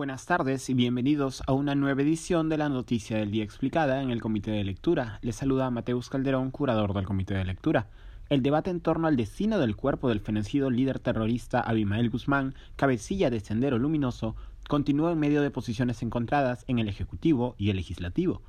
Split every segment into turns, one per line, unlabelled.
Buenas tardes y bienvenidos a una nueva edición de la Noticia del Día Explicada en el Comité de Lectura. Les saluda Mateus Calderón, curador del Comité de Lectura. El debate en torno al destino del cuerpo del fenecido líder terrorista Abimael Guzmán, cabecilla de Sendero Luminoso, continúa en medio de posiciones encontradas en el Ejecutivo y el Legislativo.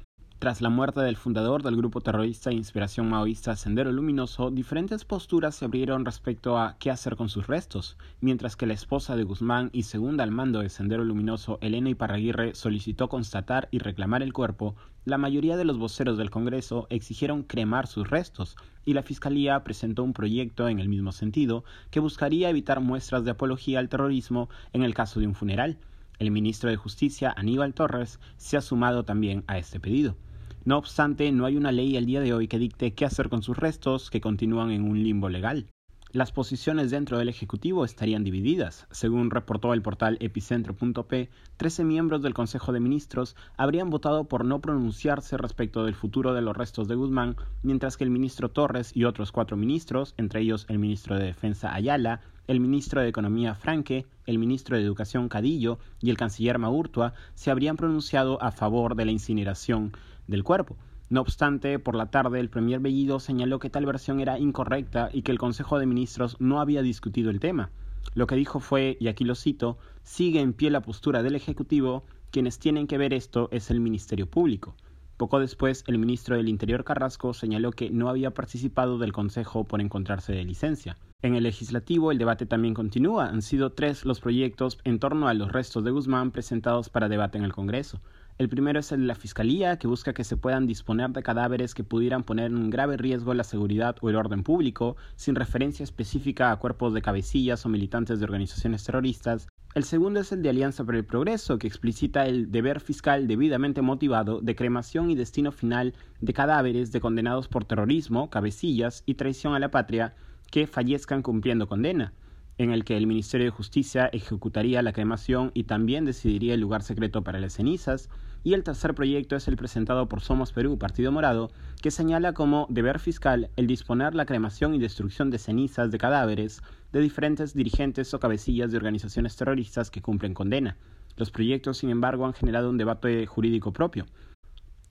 Tras la muerte del fundador del grupo terrorista de inspiración maoísta Sendero Luminoso, diferentes posturas se abrieron respecto a qué hacer con sus restos, mientras que la esposa de Guzmán y segunda al mando de Sendero Luminoso, Elena Iparraguirre, solicitó constatar y reclamar el cuerpo, la mayoría de los voceros del Congreso exigieron cremar sus restos, y la Fiscalía presentó un proyecto en el mismo sentido que buscaría evitar muestras de apología al terrorismo en el caso de un funeral. El ministro de Justicia, Aníbal Torres, se ha sumado también a este pedido. No obstante, no hay una ley al día de hoy que dicte qué hacer con sus restos que continúan en un limbo legal. Las posiciones dentro del Ejecutivo estarían divididas. Según reportó el portal epicentro.p, 13 miembros del Consejo de Ministros habrían votado por no pronunciarse respecto del futuro de los restos de Guzmán, mientras que el ministro Torres y otros cuatro ministros, entre ellos el ministro de Defensa Ayala, el ministro de Economía Franque, el ministro de Educación Cadillo y el canciller Maurtua, se habrían pronunciado a favor de la incineración del cuerpo. No obstante, por la tarde el premier Bellido señaló que tal versión era incorrecta y que el Consejo de Ministros no había discutido el tema. Lo que dijo fue, y aquí lo cito, sigue en pie la postura del Ejecutivo, quienes tienen que ver esto es el Ministerio Público. Poco después, el ministro del Interior Carrasco señaló que no había participado del Consejo por encontrarse de licencia. En el legislativo el debate también continúa. Han sido tres los proyectos en torno a los restos de Guzmán presentados para debate en el Congreso. El primero es el de la Fiscalía, que busca que se puedan disponer de cadáveres que pudieran poner en grave riesgo la seguridad o el orden público, sin referencia específica a cuerpos de cabecillas o militantes de organizaciones terroristas. El segundo es el de Alianza por el Progreso, que explicita el deber fiscal debidamente motivado de cremación y destino final de cadáveres de condenados por terrorismo, cabecillas y traición a la patria que fallezcan cumpliendo condena en el que el Ministerio de Justicia ejecutaría la cremación y también decidiría el lugar secreto para las cenizas, y el tercer proyecto es el presentado por Somos Perú, Partido Morado, que señala como deber fiscal el disponer la cremación y destrucción de cenizas de cadáveres de diferentes dirigentes o cabecillas de organizaciones terroristas que cumplen condena. Los proyectos, sin embargo, han generado un debate jurídico propio.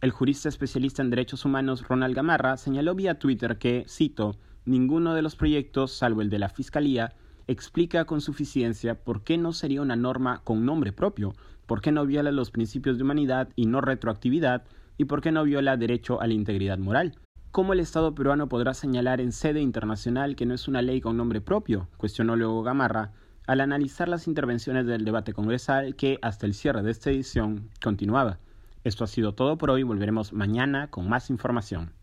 El jurista especialista en derechos humanos Ronald Gamarra señaló vía Twitter que, cito, ninguno de los proyectos, salvo el de la Fiscalía, explica con suficiencia por qué no sería una norma con nombre propio, por qué no viola los principios de humanidad y no retroactividad, y por qué no viola derecho a la integridad moral. ¿Cómo el Estado peruano podrá señalar en sede internacional que no es una ley con nombre propio? cuestionó luego Gamarra, al analizar las intervenciones del debate congresal que, hasta el cierre de esta edición, continuaba. Esto ha sido todo por hoy, volveremos mañana con más información.